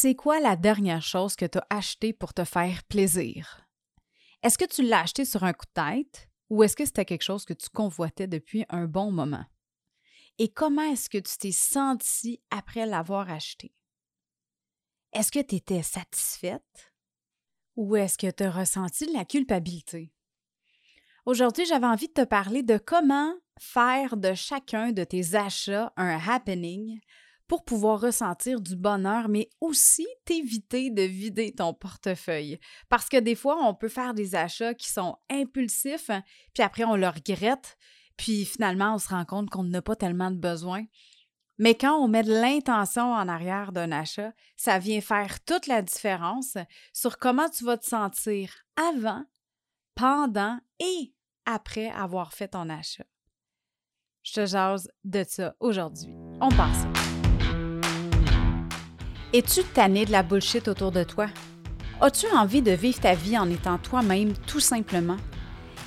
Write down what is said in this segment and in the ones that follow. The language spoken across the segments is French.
C'est quoi la dernière chose que tu as achetée pour te faire plaisir? Est-ce que tu l'as acheté sur un coup de tête ou est-ce que c'était quelque chose que tu convoitais depuis un bon moment? Et comment est-ce que tu t'es senti après l'avoir acheté? Est-ce que tu étais satisfaite ou est-ce que tu as ressenti la culpabilité? Aujourd'hui, j'avais envie de te parler de comment faire de chacun de tes achats un happening pour pouvoir ressentir du bonheur, mais aussi t'éviter de vider ton portefeuille. Parce que des fois, on peut faire des achats qui sont impulsifs, puis après, on le regrette, puis finalement, on se rend compte qu'on n'a pas tellement de besoin. Mais quand on met de l'intention en arrière d'un achat, ça vient faire toute la différence sur comment tu vas te sentir avant, pendant et après avoir fait ton achat. Je te jase de ça aujourd'hui. On passe. Es-tu tanné de la bullshit autour de toi? As-tu envie de vivre ta vie en étant toi-même tout simplement?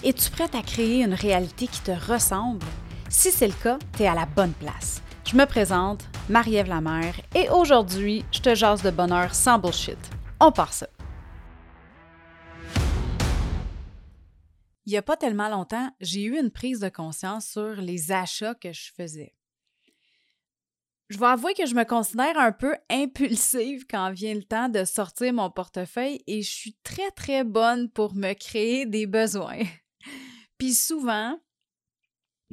Es-tu prête à créer une réalité qui te ressemble? Si c'est le cas, tu à la bonne place. Je me présente, Marie-Ève Lamère, et aujourd'hui, je te jase de bonheur sans bullshit. On part ça. Il n'y a pas tellement longtemps, j'ai eu une prise de conscience sur les achats que je faisais je vais avouer que je me considère un peu impulsive quand vient le temps de sortir mon portefeuille et je suis très, très bonne pour me créer des besoins. Puis souvent,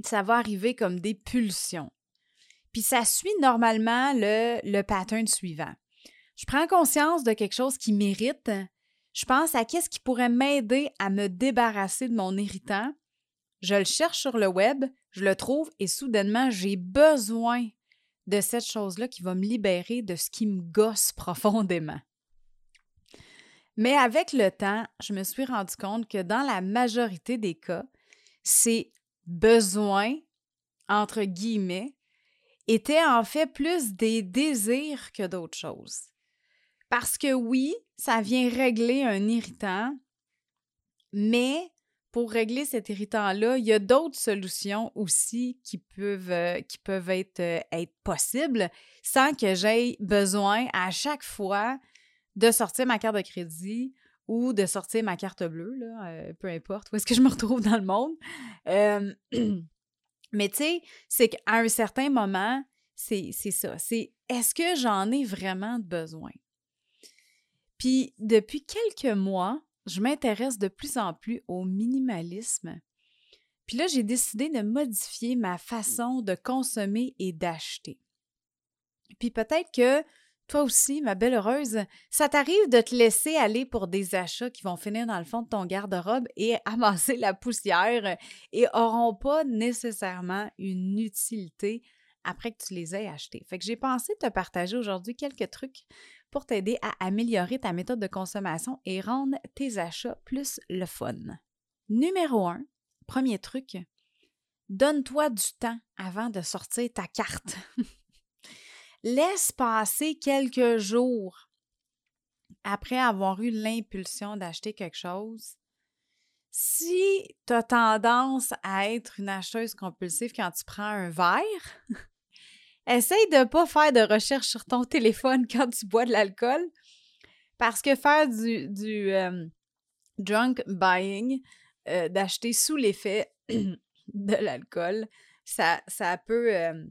ça va arriver comme des pulsions. Puis ça suit normalement le, le pattern suivant. Je prends conscience de quelque chose qui mérite. Je pense à qu'est-ce qui pourrait m'aider à me débarrasser de mon irritant. Je le cherche sur le web, je le trouve et soudainement, j'ai besoin de cette chose-là qui va me libérer de ce qui me gosse profondément. Mais avec le temps, je me suis rendu compte que dans la majorité des cas, ces besoins, entre guillemets, étaient en fait plus des désirs que d'autres choses. Parce que oui, ça vient régler un irritant, mais pour régler cet irritant-là, il y a d'autres solutions aussi qui peuvent, euh, qui peuvent être, euh, être possibles sans que j'aie besoin à chaque fois de sortir ma carte de crédit ou de sortir ma carte bleue, là, euh, peu importe où est-ce que je me retrouve dans le monde. mais tu sais, c'est qu'à un certain moment, c'est ça. C'est est-ce que j'en ai vraiment besoin? Puis depuis quelques mois, je m'intéresse de plus en plus au minimalisme. Puis là, j'ai décidé de modifier ma façon de consommer et d'acheter. Puis peut-être que toi aussi, ma belle heureuse, ça t'arrive de te laisser aller pour des achats qui vont finir dans le fond de ton garde-robe et amasser la poussière et auront pas nécessairement une utilité après que tu les aies achetés. Fait que j'ai pensé te partager aujourd'hui quelques trucs pour t'aider à améliorer ta méthode de consommation et rendre tes achats plus le fun. Numéro 1, premier truc, donne-toi du temps avant de sortir ta carte. Laisse passer quelques jours après avoir eu l'impulsion d'acheter quelque chose. Si tu as tendance à être une acheteuse compulsive quand tu prends un verre, Essaye de pas faire de recherche sur ton téléphone quand tu bois de l'alcool parce que faire du, du euh, drunk buying, euh, d'acheter sous l'effet de l'alcool, ça, ça peut euh,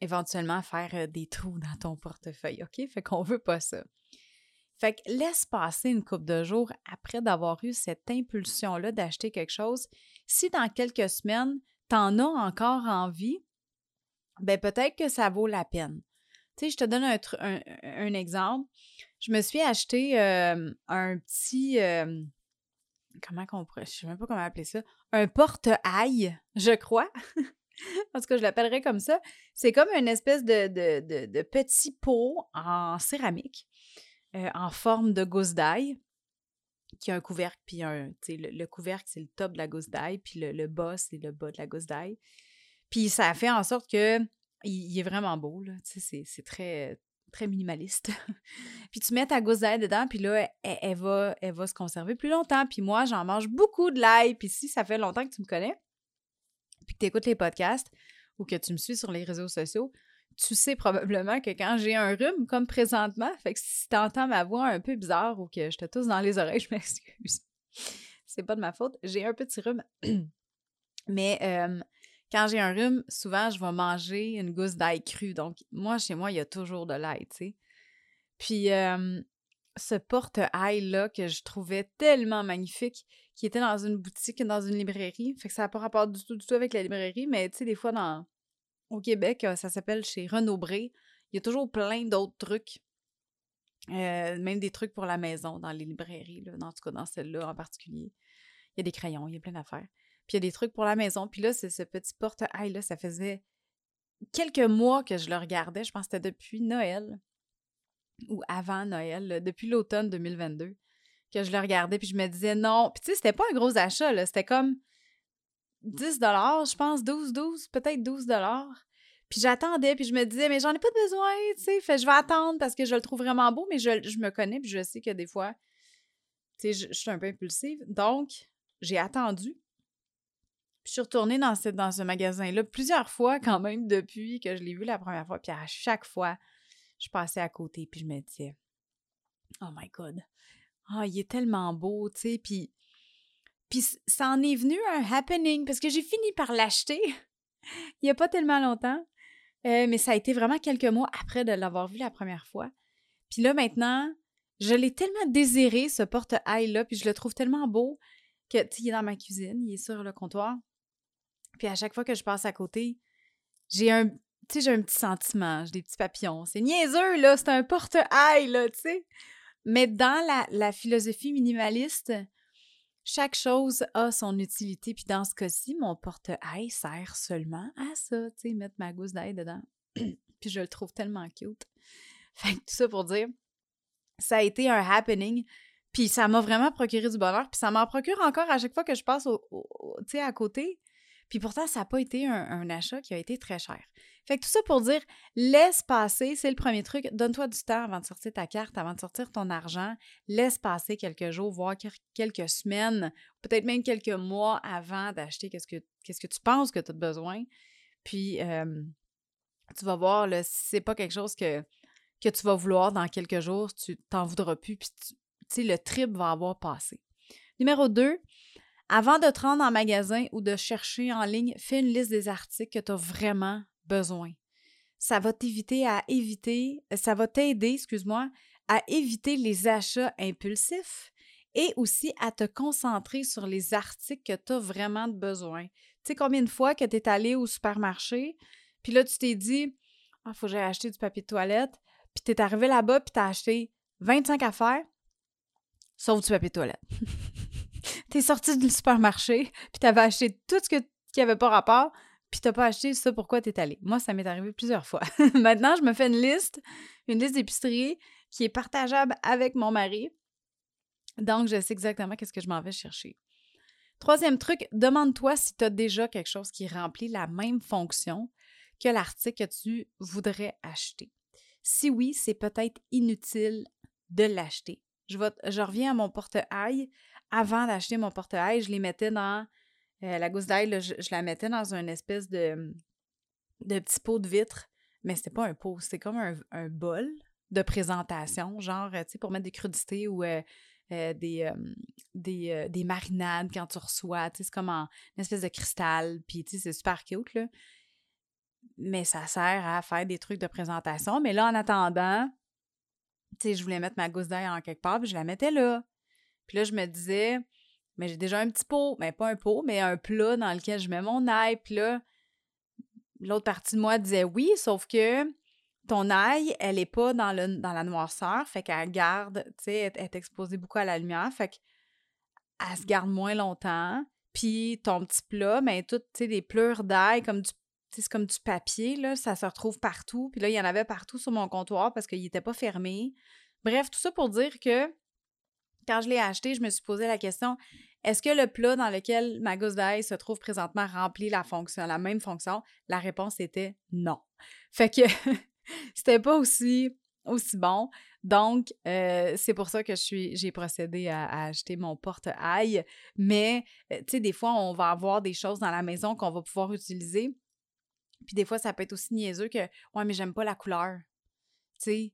éventuellement faire des trous dans ton portefeuille, OK? Fait qu'on veut pas ça. Fait que laisse passer une couple de jours après d'avoir eu cette impulsion-là d'acheter quelque chose. Si dans quelques semaines, tu en as encore envie, ben peut-être que ça vaut la peine. Je te donne un, exemple. Je me suis acheté un petit. Comment qu'on pourrait. Je sais même pas comment appeler ça. Un porte-ail, je crois. Parce que je l'appellerais comme ça. C'est comme une espèce de, de, petit pot en céramique, euh, en forme de gousse d'ail, qui a un couvercle, puis un. Sais, le, couvercle, c'est le top de la gousse d'ail, puis le, le bas, c'est le bas de la gousse d'ail. Puis ça fait en sorte que il, est vraiment beau, là. Tu sais, c'est très, très minimaliste. puis tu mets ta gousse d'ail dedans, puis là, elle, va, elle va se conserver plus longtemps. Puis moi, j'en mange beaucoup de l'ail. Puis si ça fait longtemps que tu me connais, puis que tu écoutes les podcasts ou que tu me suis sur les réseaux sociaux, tu sais probablement que quand j'ai un rhume, comme présentement, fait que si t'entends ma voix un peu bizarre ou que je te tousse dans les oreilles, je m'excuse. C'est pas de ma faute. J'ai un petit rhume. Mais quand j'ai un rhume, souvent, je vais manger une gousse d'ail crue. Donc, moi, chez moi, il y a toujours de l'ail, tu sais. Puis, ce porte-ail-là que je trouvais tellement magnifique, qui était dans une boutique, dans une librairie. Fait que ça n'a pas rapport du tout, du tout avec la librairie, mais tu sais, des fois, dans, au Québec, ça s'appelle chez Renaud Bré. Il y a toujours plein d'autres trucs. même des trucs pour la maison dans les librairies, là, en tout cas dans celle-là en particulier. Il y a des crayons, il y a plein d'affaires. Puis il y a des trucs pour la maison. Puis là, c'est ce petit porte-ail-là, ça faisait quelques mois que je le regardais. Je pense que c'était depuis Noël ou avant Noël, depuis l'automne 2022, que je le regardais, puis je me disais non. Puis tu sais, c'était pas un gros achat, là. C'était comme 10 je pense, 12, 12, peut-être 12 Puis j'attendais, puis je me disais, mais j'en ai pas besoin, tu sais. Fait je vais attendre parce que je le trouve vraiment beau, mais je, je me connais, puis je sais que des fois, tu sais, je, suis un peu impulsive. Donc, j'ai attendu. Puis je suis retournée dans ce, magasin-là plusieurs fois quand même depuis que je l'ai vu la première fois. Puis à chaque fois, je passais à côté, puis je me disais, oh my God, ah, il est tellement beau, tu sais, puis, puis ça en est venu un happening, parce que j'ai fini par l'acheter il n'y a pas tellement longtemps, euh, mais ça a été vraiment quelques mois après de l'avoir vu la première fois. Puis là, maintenant, je l'ai tellement désiré, ce porte-ail-là, puis je le trouve tellement beau que, tu il est dans ma cuisine, il est sur le comptoir. Puis à chaque fois que je passe à côté, j'ai un, j'ai un petit sentiment, j'ai des petits papillons. C'est niaiseux, là, c'est un porte-ail, là, tu sais. Mais dans la, philosophie minimaliste, chaque chose a son utilité. Puis dans ce cas-ci, mon porte-ail sert seulement à ça, tu sais, mettre ma gousse d'ail dedans. puis je le trouve tellement cute. Fait que tout ça pour dire, ça a été un happening. Puis ça m'a vraiment procuré du bonheur. Puis ça m'en procure encore à chaque fois que je passe au, à côté. Puis pourtant, ça n'a pas été un, achat qui a été très cher. Fait que tout ça pour dire, laisse passer, c'est le premier truc. Donne-toi du temps avant de sortir ta carte, avant de sortir ton argent. Laisse passer quelques jours, voire quelques semaines, peut-être même quelques mois avant d'acheter qu'est-ce que, tu penses que tu as besoin. Puis, tu vas voir, là, si c'est pas quelque chose que, que tu vas vouloir dans quelques jours, tu t'en voudras plus. Puis, tu le trip va avoir passé. Numéro 2, avant de te rendre en magasin ou de chercher en ligne, fais une liste des articles que tu as vraiment besoin. Ça va t'éviter à éviter, ça va t'aider, excuse-moi, à éviter les achats impulsifs et aussi à te concentrer sur les articles que tu as vraiment besoin. Tu sais combien de fois que tu es allé au supermarché, puis là tu t'es dit "Ah, faut que j'aille acheter du papier de toilette", puis tu es arrivé là-bas puis tu as acheté 25 affaires sauf du papier de toilette. t'es sorti du supermarché, puis t'avais acheté tout ce que, qui avait pas rapport, puis t'as pas acheté ça pourquoi t'es allé. Moi, ça m'est arrivé plusieurs fois. Maintenant, je me fais une liste, une liste d'épicerie qui est partageable avec mon mari. Donc, je sais exactement qu'est-ce que je m'en vais chercher. Troisième truc, demande-toi si tu as déjà quelque chose qui remplit la même fonction que l'article que tu voudrais acheter. Si oui, c'est peut-être inutile de l'acheter. Je, je reviens à mon porte-ail avant d'acheter mon porte-ail, je les mettais dans euh, la gousse d'ail, je, la mettais dans une espèce de, de petit pot de vitre. Mais c'était pas un pot, c'était comme un, bol de présentation, genre, tu sais, pour mettre des crudités ou euh, euh, des, des, marinades quand tu reçois. Tu sais, c'est comme en, une espèce de cristal, puis tu sais, c'est super cute, là. Mais ça sert à faire des trucs de présentation. Mais là, en attendant, tu sais, je voulais mettre ma gousse d'ail en quelque part, puis je la mettais là. Puis là, je me disais, mais j'ai déjà un petit pot, mais pas un pot, mais un plat dans lequel je mets mon ail. Puis là, l'autre partie de moi disait oui, sauf que ton ail, elle n'est pas dans, la noirceur, fait qu'elle garde, tu sais, elle, est exposée beaucoup à la lumière, fait qu'elle se garde moins longtemps. Puis ton petit plat, mais ben, tout, tu sais, des pleurs d'ail comme du comme du papier, là, ça se retrouve partout. Puis là, il y en avait partout sur mon comptoir parce qu'il n'était pas fermé. Bref, tout ça pour dire que quand je l'ai acheté, je me suis posé la question est-ce que le plat dans lequel ma gousse d'ail se trouve présentement remplit la fonction, la même fonction? La réponse était non. Fait que c'était pas aussi, aussi bon. Donc, euh, c'est pour ça que je suis, j'ai procédé à, acheter mon porte-ail. Mais, euh, tu sais, des fois, on va avoir des choses dans la maison qu'on va pouvoir utiliser Puis des fois, ça peut être aussi niaiseux que Ouais, mais j'aime pas la couleur. Tu sais?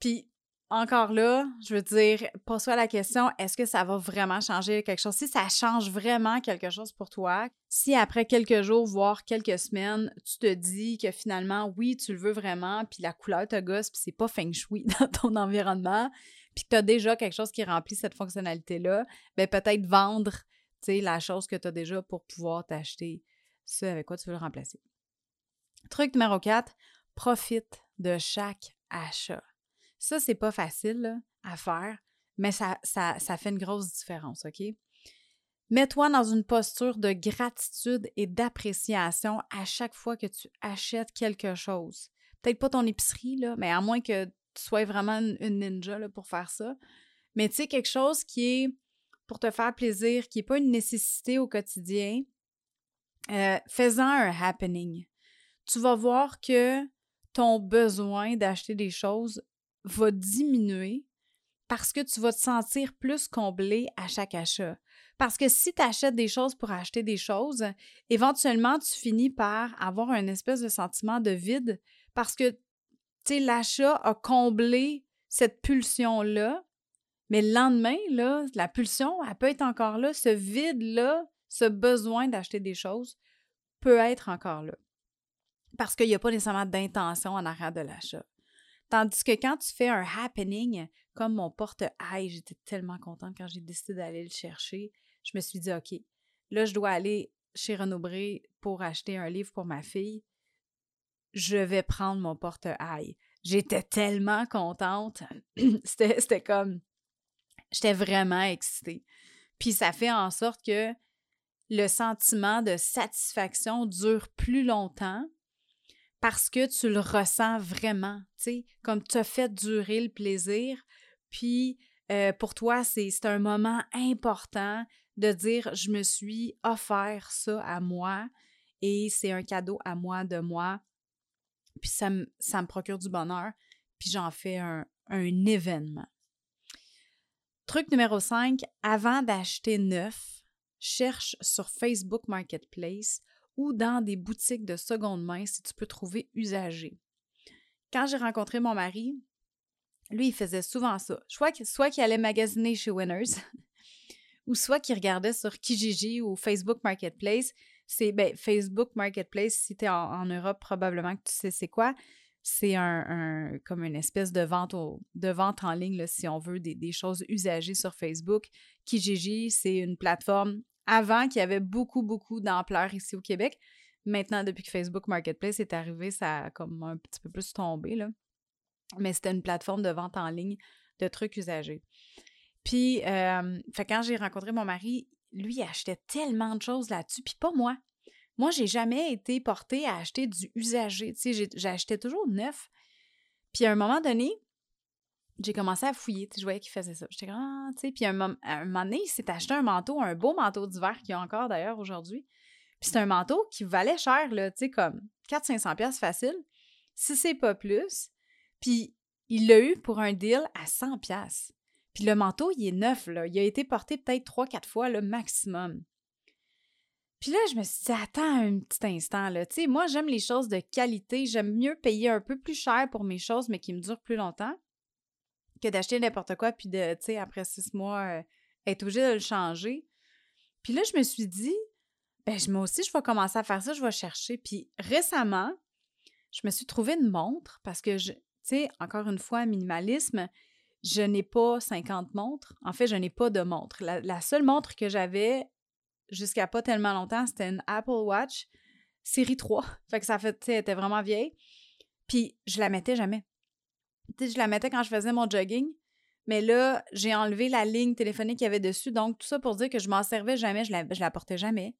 Puis encore là, je veux dire, pose-toi la question, est-ce que ça va vraiment changer quelque chose? Si ça change vraiment quelque chose pour toi, si après quelques jours, voire quelques semaines, tu te dis que finalement, oui, tu le veux vraiment, puis la couleur te gosse, puis c'est pas feng shui dans ton environnement, puis que tu as déjà quelque chose qui remplit cette fonctionnalité-là, ben peut-être vendre, la chose que tu as déjà pour pouvoir t'acheter ce avec quoi tu veux le remplacer. Truc numéro 4, profite de chaque achat. Ça, c'est pas facile à faire, mais ça, ça, ça fait une grosse différence, OK? Mets-toi dans une posture de gratitude et d'appréciation à chaque fois que tu achètes quelque chose. Peut-être pas ton épicerie, là, mais à moins que tu sois vraiment une ninja là, pour faire ça. Mais tu sais, quelque chose qui est pour te faire plaisir, qui n'est pas une nécessité au quotidien, euh, fais-en un happening. Tu vas voir que ton besoin d'acheter des choses va diminuer parce que tu vas te sentir plus comblé à chaque achat. Parce que si tu achètes des choses pour acheter des choses, éventuellement, tu finis par avoir un espèce de sentiment de vide parce que, l'achat a comblé cette pulsion-là, mais le lendemain, la pulsion, elle peut être encore là. Ce vide-là, ce besoin d'acheter des choses peut être encore là. Parce qu'il n'y a pas nécessairement d'intention en arrière de l'achat. Tandis que quand tu fais un happening, comme mon porte-ail, j'étais tellement contente quand j'ai décidé d'aller le chercher. Je me suis dit, OK, là, je dois aller chez Renaud-Bré pour acheter un livre pour ma fille. Je vais prendre mon porte-ail. J'étais tellement contente. c'était comme. J'étais vraiment excitée. Puis ça fait en sorte que le sentiment de satisfaction dure plus longtemps parce que tu le ressens vraiment, tu sais, comme tu as fait durer le plaisir. Puis euh, pour toi, c'est un moment important de dire je me suis offert ça à moi et c'est un cadeau à moi de moi. Puis ça me, ça me procure du bonheur. Puis j'en fais un, un événement. Truc numéro 5, avant d'acheter neuf, cherche sur Facebook Marketplace ou dans des boutiques de seconde main si tu peux trouver usagé. Quand j'ai rencontré mon mari, lui, il faisait souvent ça. Soit, qu'il allait magasiner chez Winners, ou soit qu'il regardait sur Kijiji ou Facebook Marketplace. C'est ben, Facebook Marketplace, si tu es en, Europe, probablement que tu sais c'est quoi. C'est comme une espèce de vente, de vente en ligne, si on veut, des, des, choses usagées sur Facebook. Kijiji, c'est une plateforme avant qu'il y avait beaucoup, beaucoup d'ampleur ici au Québec. Maintenant, depuis que Facebook Marketplace est arrivé, ça a comme un petit peu plus tombé, là. Mais c'était une plateforme de vente en ligne de trucs usagés. Puis, euh, quand j'ai rencontré mon mari, lui, il achetait tellement de choses là-dessus, puis pas moi. Moi, j'ai jamais été portée à acheter du usagé. Tu sais, j'achetais toujours neuf. Puis à un moment donné, j'ai commencé à fouiller, je voyais qu'il faisait ça. J'étais comme, ah, tu sais, puis un, un moment donné, il s'est acheté un manteau, un beau manteau d'hiver qu'il y a encore d'ailleurs aujourd'hui. Puis c'est un manteau qui valait cher, là, tu sais, comme 400-500 pièces facile, si c'est pas plus. Puis il l'a eu pour un deal à 100 pièces. Puis le manteau, il est neuf, là. Il a été porté peut-être 3-4 fois, le maximum. Puis là, je me suis dit, attends un petit instant, là. Tu sais, moi, j'aime les choses de qualité. J'aime mieux payer un peu plus cher pour mes choses, mais qui me durent plus longtemps que d'acheter n'importe quoi, puis de, tu sais, après six mois, euh, être obligé de le changer. Puis là, je me suis dit, ben, moi aussi, je vais commencer à faire ça, je vais chercher. Puis récemment, je me suis trouvé une montre parce que, tu sais, encore une fois, minimalisme, je n'ai pas 50 montres. En fait, je n'ai pas de montre. La, seule montre que j'avais jusqu'à pas tellement longtemps, c'était une Apple Watch série 3. Fait que ça fait, tu sais, était vraiment vieille. Puis je la mettais jamais je la mettais quand je faisais mon jogging. Mais là, j'ai enlevé la ligne téléphonique qu'il y avait dessus. Donc, tout ça pour dire que je m'en servais jamais, je la, je la portais jamais.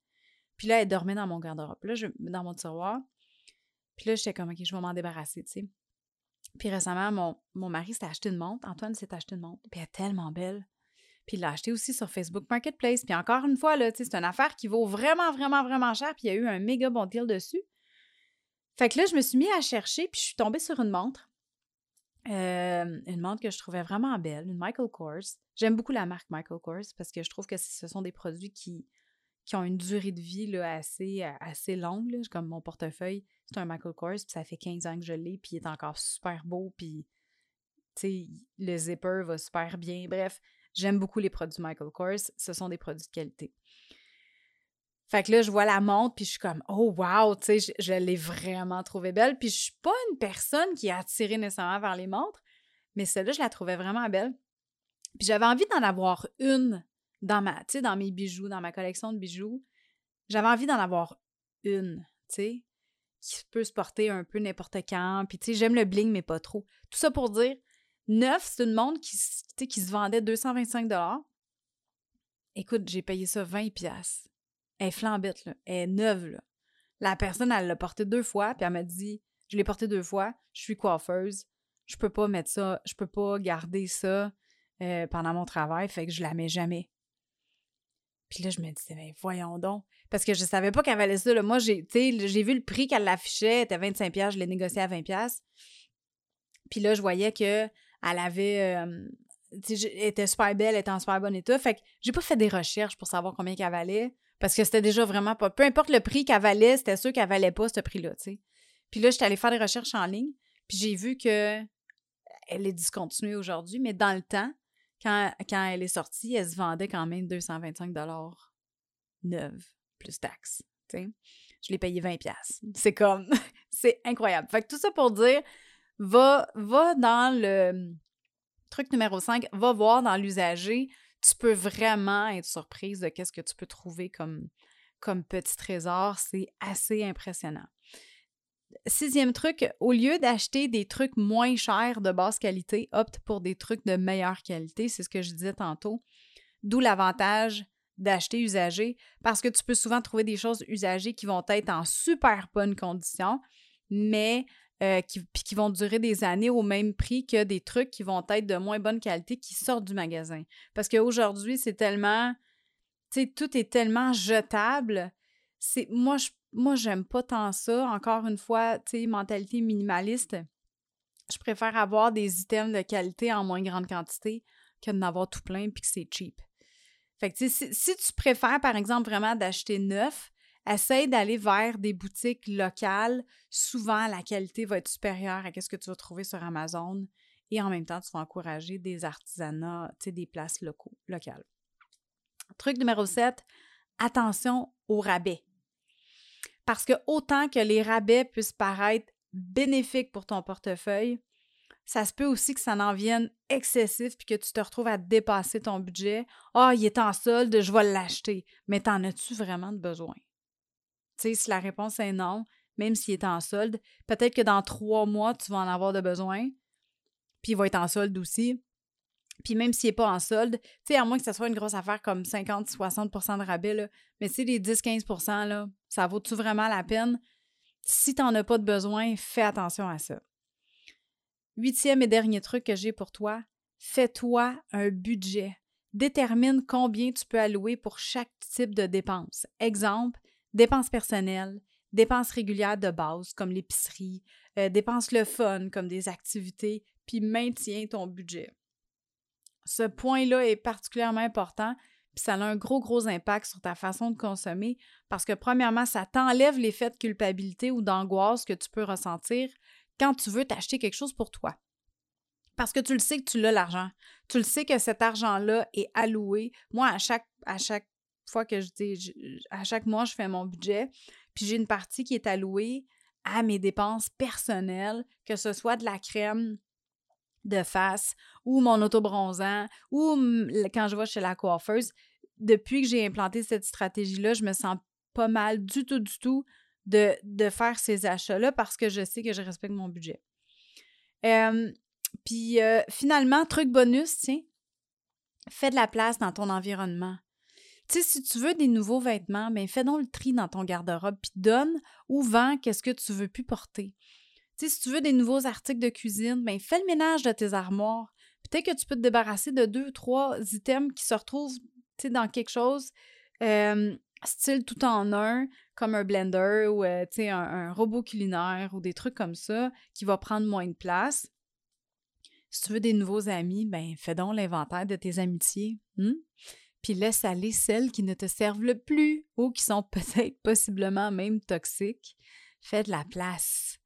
Puis là, elle dormait dans mon garde-robe. Là, je, dans mon tiroir. Puis là, j'étais comme, OK, je vais m'en débarrasser. Puis récemment, mon, mon mari s'est acheté une montre. Antoine s'est acheté une montre. Puis elle est tellement belle. Puis il l'a acheté aussi sur Facebook Marketplace. Puis encore une fois, là, c'est une affaire qui vaut vraiment, vraiment, vraiment cher. Puis il y a eu un méga bon deal dessus. Fait que là, je me suis mis à chercher. Puis je suis tombée sur une montre. Une montre que je trouvais vraiment belle, une Michael Kors. J'aime beaucoup la marque Michael Kors parce que je trouve que ce sont des produits qui, qui ont une durée de vie là, assez, assez longue. Là. Comme mon portefeuille, c'est un Michael Kors, puis ça fait 15 ans que je l'ai, puis il est encore super beau, puis le zipper va super bien. Bref, j'aime beaucoup les produits Michael Kors. Ce sont des produits de qualité. Fait que là, je vois la montre, puis je suis comme, oh wow, tu sais, je, l'ai vraiment trouvée belle. Puis je suis pas une personne qui est attirée nécessairement vers les montres, mais celle-là, je la trouvais vraiment belle. Puis j'avais envie d'en avoir une dans ma, tu sais, dans mes bijoux, dans ma collection de bijoux. J'avais envie d'en avoir une, tu sais, qui peut se porter un peu n'importe quand. Puis, tu sais, j'aime le bling, mais pas trop. Tout ça pour dire, neuf, c'est une montre qui, qui se vendait 225 Écoute, j'ai payé ça 20 pièces. Elle est flambette, là. Elle est neuve. La personne, elle l'a portée deux fois, puis elle m'a dit Je l'ai portée deux fois, je suis coiffeuse, je peux pas mettre ça, je peux pas garder ça euh, pendant mon travail, fait que je la mets jamais. Puis là, je me disais, ben voyons donc. Parce que je savais pas qu'elle valait ça. Là. Moi, j'ai, vu le prix qu'elle l'affichait, était 25$, je l'ai négocié à 20$. Puis là, je voyais que elle avait. Euh, était super belle, elle était en super bon état. Fait que j'ai pas fait des recherches pour savoir combien qu'elle valait. Parce que c'était déjà vraiment pas. Peu importe le prix qu'elle valait, c'était sûr qu'elle valait pas ce prix-là, tu sais. Puis là, j'étais allée faire des recherches en ligne. Puis j'ai vu que elle est discontinuée aujourd'hui, mais dans le temps, quand, quand elle est sortie, elle se vendait quand même 225 neuve, plus taxes. sais. Je l'ai payé 20 C'est comme, c'est incroyable. Fait que tout ça pour dire, va, va dans le truc numéro 5, va voir dans l'usager. Tu peux vraiment être surprise de qu'est-ce que tu peux trouver comme, comme petit trésor. C'est assez impressionnant. Sixième truc, au lieu d'acheter des trucs moins chers de basse qualité, opte pour des trucs de meilleure qualité. C'est ce que je disais tantôt. D'où l'avantage d'acheter usagé parce que tu peux souvent trouver des choses usagées qui vont être en super bonne condition, mais euh, qui, qui vont durer des années au même prix que des trucs qui vont être de moins bonne qualité qui sortent du magasin. Parce qu'aujourd'hui, c'est tellement. Tu sais, tout est tellement jetable. C'est, moi, je moi, j'aime pas tant ça. Encore une fois, tu sais, mentalité minimaliste. Je préfère avoir des items de qualité en moins grande quantité que d'en avoir tout plein puis que c'est cheap. Fait que, si, si tu préfères, par exemple, vraiment d'acheter neuf, essaye d'aller vers des boutiques locales. Souvent, la qualité va être supérieure à ce que tu vas trouver sur Amazon. Et en même temps, tu vas encourager des artisanats, des places locales. Truc numéro 7, attention aux rabais. Parce que autant que les rabais puissent paraître bénéfiques pour ton portefeuille, ça se peut aussi que ça en vienne excessif puis que tu te retrouves à dépasser ton budget. Ah, il est en solde, je vais l'acheter. Mais t'en as-tu vraiment besoin? Si la réponse est non, même s'il est en solde, peut-être que dans trois mois, tu vas en avoir de besoin, puis il va être en solde aussi. Puis même s'il n'est pas en solde, tu à moins que ce soit une grosse affaire comme 50-60% de rabais, là, mais tu sais, les 10-15% là, ça vaut-tu vraiment la peine? Si tu n'en as pas de besoin, fais attention à ça. Huitième et dernier truc que j'ai pour toi, fais-toi un budget. Détermine combien tu peux allouer pour chaque type de dépense. Exemple, dépenses personnelles, dépenses régulières de base comme l'épicerie, euh, dépenses le fun comme des activités, puis maintiens ton budget. Ce point-là est particulièrement important, puis ça a un gros, gros impact sur ta façon de consommer parce que, premièrement, ça t'enlève l'effet de culpabilité ou d'angoisse que tu peux ressentir quand tu veux t'acheter quelque chose pour toi. Parce que tu le sais que tu l'as l'argent. Tu le sais que cet argent-là est alloué. Moi, à chaque, à chaque fois que je dis, à chaque mois, je fais mon budget, puis j'ai une partie qui est allouée à mes dépenses personnelles, que ce soit de la crème, de face ou mon autobronzant ou quand je vais chez la coiffeuse, depuis que j'ai implanté cette stratégie-là, je me sens pas mal du tout, du tout de, de faire ces achats-là parce que je sais que je respecte mon budget. Puis finalement, truc bonus, tiens, fais de la place dans ton environnement. Si tu veux des nouveaux vêtements, ben fais donc le tri dans ton garde-robe, puis donne ou vends qu'est-ce que tu veux plus porter si tu veux des nouveaux articles de cuisine, ben fais le ménage de tes armoires. Peut-être que tu peux te débarrasser de deux, trois items qui se retrouvent dans quelque chose style tout en un, comme un blender ou euh, un, robot culinaire ou des trucs comme ça qui va prendre moins de place. Si tu veux des nouveaux amis, ben fais donc l'inventaire de tes amitiés. Hmm? Puis laisse aller celles qui ne te servent le plus ou qui sont peut-être possiblement même toxiques. Fais de la place.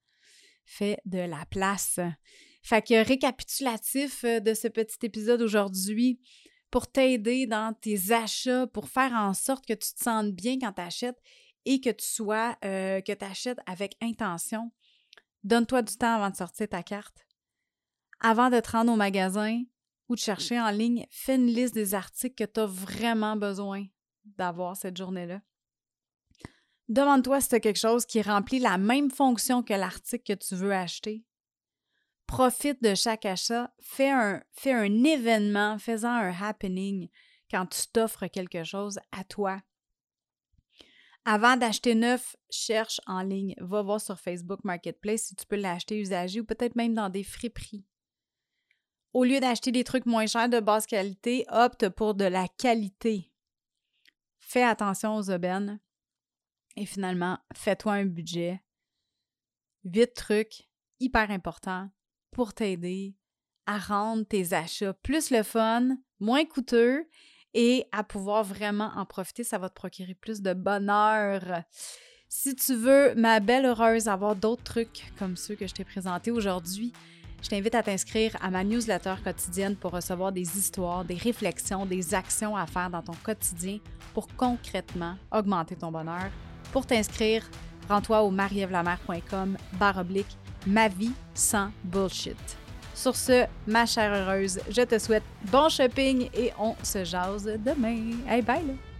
Fais de la place. Fait que récapitulatif euh, de ce petit épisode aujourd'hui, pour t'aider dans tes achats, pour faire en sorte que tu te sentes bien quand tu achètes et que tu sois, euh, que tu achètes avec intention. Donne-toi du temps avant de sortir ta carte. Avant de te rendre au magasin ou de chercher en ligne, fais une liste des articles que tu as vraiment besoin d'avoir cette journée-là. Demande-toi si tu as quelque chose qui remplit la même fonction que l'article que tu veux acheter profite de chaque achat, fais un, événement, fais-en un happening quand tu t'offres quelque chose à toi. Avant d'acheter neuf, cherche en ligne, va voir sur Facebook Marketplace si tu peux l'acheter usagé ou peut-être même dans des friperies. Au lieu d'acheter des trucs moins chers de basse qualité, opte pour de la qualité. Fais attention aux aubaines. Et finalement, fais-toi un budget. Huit trucs hyper importants pour t'aider à rendre tes achats plus le fun, moins coûteux et à pouvoir vraiment en profiter. Ça va te procurer plus de bonheur. Si tu veux, ma belle heureuse, avoir d'autres trucs comme ceux que je t'ai présentés aujourd'hui, je t'invite à t'inscrire à ma newsletter quotidienne pour recevoir des histoires, des réflexions, des actions à faire dans ton quotidien pour concrètement augmenter ton bonheur. Pour t'inscrire, rends-toi au marievlamer.com barre oblique ma vie sans bullshit. Sur ce, ma chère heureuse, je te souhaite bon shopping et on se jase demain. Hey, bye là!